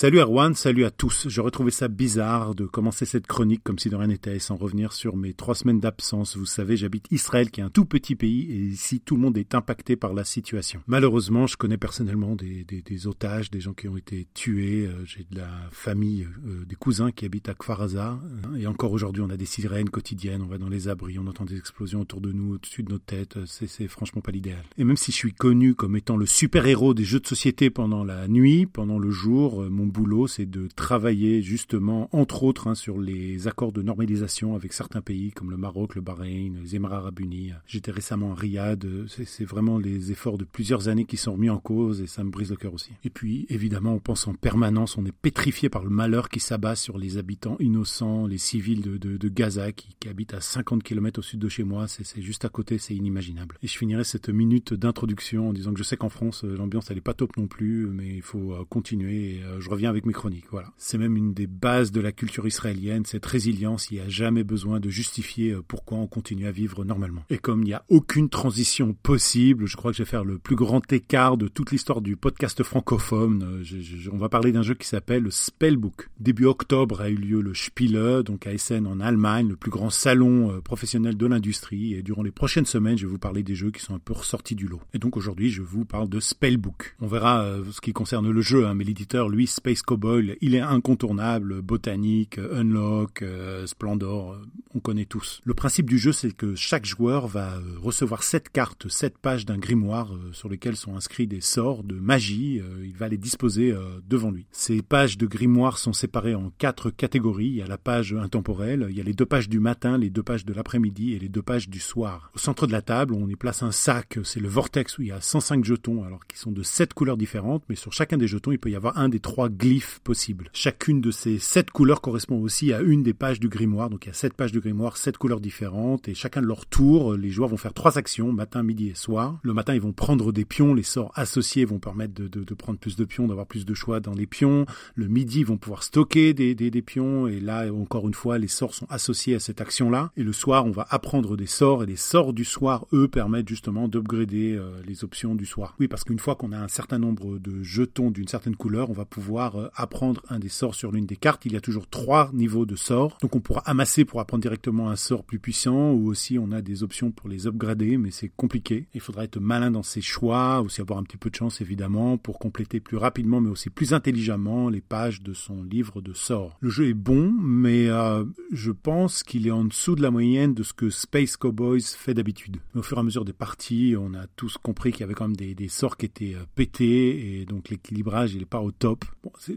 Salut Erwan, salut à tous. Je retrouvais ça bizarre de commencer cette chronique comme si de rien n'était sans revenir sur mes trois semaines d'absence. Vous savez, j'habite Israël qui est un tout petit pays et ici tout le monde est impacté par la situation. Malheureusement, je connais personnellement des, otages, des gens qui ont été tués. Euh, j'ai de la famille, euh, des cousins qui habitent à Kfaraza. Euh, et encore aujourd'hui, on a des sirènes quotidiennes, on va dans les abris, on entend des explosions autour de nous, au-dessus de nos têtes. C'est franchement pas l'idéal. Et même si je suis connu comme étant le super-héros des jeux de société pendant la nuit, pendant le jour, mon boulot, c'est de travailler justement, entre autres, hein, sur les accords de normalisation avec certains pays comme le Maroc, le Bahreïn, les Émirats arabes unis. J'étais récemment à Riyad. C'est vraiment les efforts de plusieurs années qui sont remis en cause et ça me brise le cœur aussi. Et puis, évidemment, on pense en permanence, on est pétrifié par le malheur qui s'abat sur les habitants innocents, les civils de, Gaza qui, habitent à 50 km au sud de chez moi. C'est juste à côté, c'est inimaginable. Et je finirai cette minute d'introduction en disant que je sais qu'en France, l'ambiance, elle n'est pas top non plus, mais il faut euh, continuer. Et, euh, je reviens avec mes chroniques. Voilà. C'est même une des bases de la culture israélienne, cette résilience. Il n'y a jamais besoin de justifier euh, pourquoi on continue à vivre normalement. Et comme il n'y a aucune transition possible, je crois que je vais faire le plus grand écart de toute l'histoire du podcast francophone. Euh, on va parler d'un jeu qui s'appelle le Spellbook. Début octobre a eu lieu le Spiele, donc à Essen en Allemagne, le plus grand salon euh, professionnel de l'industrie. Et durant les prochaines semaines, je vais vous parler des jeux qui sont un peu ressortis du lot. Et donc aujourd'hui, je vous parle de Spellbook. On verra ce qui concerne le jeu, hein, mais l'éditeur, lui, Space Cowboy, il est incontournable, botanique, unlock, euh, splendor, euh, on connaît tous. Le principe du jeu, c'est que chaque joueur va euh, recevoir sept cartes, sept pages d'un grimoire sur lesquelles sont inscrits des sorts de magie. il va les disposer devant lui. Ces pages de grimoire sont séparées en quatre catégories. Il y a la page intemporelle, il y a les deux pages du matin, les deux pages de l'après-midi et les deux pages du soir. Au centre de la table, on y place un sac, c'est le vortex où il y a 105 jetons, alors qui sont de sept couleurs différentes, mais sur chacun des jetons, il peut y avoir un des trois glyphes possible. Chacune de ces sept couleurs correspond aussi à une des pages du grimoire. Donc il y a sept pages du grimoire, sept couleurs différentes, et chacun de leur tour, les joueurs vont faire trois actions, matin, midi et soir. Le matin, ils vont prendre des pions, les sorts associés vont permettre de, prendre plus de pions, d'avoir plus de choix dans les pions. Le midi, ils vont pouvoir stocker des, des, pions, et là, encore une fois, les sorts sont associés à cette action-là. Et le soir, on va apprendre des sorts, et les sorts du soir, eux, permettent justement d'upgrader euh, les options du soir. Oui, parce qu'une fois qu'on a un certain nombre de jetons d'une certaine couleur, on va pouvoir euh, apprendre un des sorts sur l'une des cartes, il y a toujours trois niveaux de sorts. Donc on pourra amasser pour apprendre directement un sort plus puissant ou aussi on a des options pour les upgrader, mais c'est compliqué. Il faudra être malin dans ses choix, aussi avoir un petit peu de chance évidemment pour compléter plus rapidement mais aussi plus intelligemment les pages de son livre de sorts. Le jeu est bon, mais euh, je pense qu'il est en dessous de la moyenne de ce que Space Cowboys fait d'habitude. Au fur et à mesure des parties, on a tous compris qu'il y avait quand même des, sorts qui étaient euh, pétés et donc l'équilibrage il est pas au top.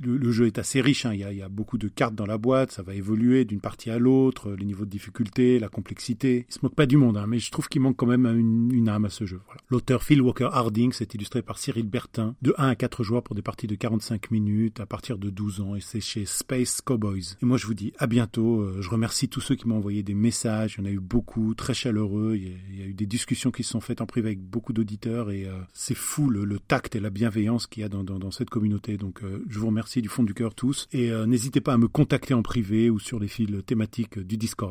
Le, jeu est assez riche. Hein. Il, y a, beaucoup de cartes dans la boîte, ça va évoluer d'une partie à l'autre, les niveaux de difficulté, la complexité. Il se moque pas du monde, hein, mais je trouve qu'il manque quand même une, âme à ce jeu. L'auteur Phil Walker Harding, c'est illustré par Cyril Bertin, de 1 à 4 joueurs pour des parties de 45 minutes à partir de 12 ans, et c'est chez Space Cowboys. Et moi, je vous dis à bientôt. Euh, je remercie tous ceux qui m'ont envoyé des messages. Il y en a eu beaucoup, très chaleureux. Il y a, eu des discussions qui se sont faites en privé avec beaucoup d'auditeurs, et euh, c'est fou le, tact et la bienveillance qu'il y a dans, cette communauté. Donc, euh, je vous remercie du fond du cœur tous. Et n'hésitez pas à me contacter en privé ou sur les fils thématiques du Discord.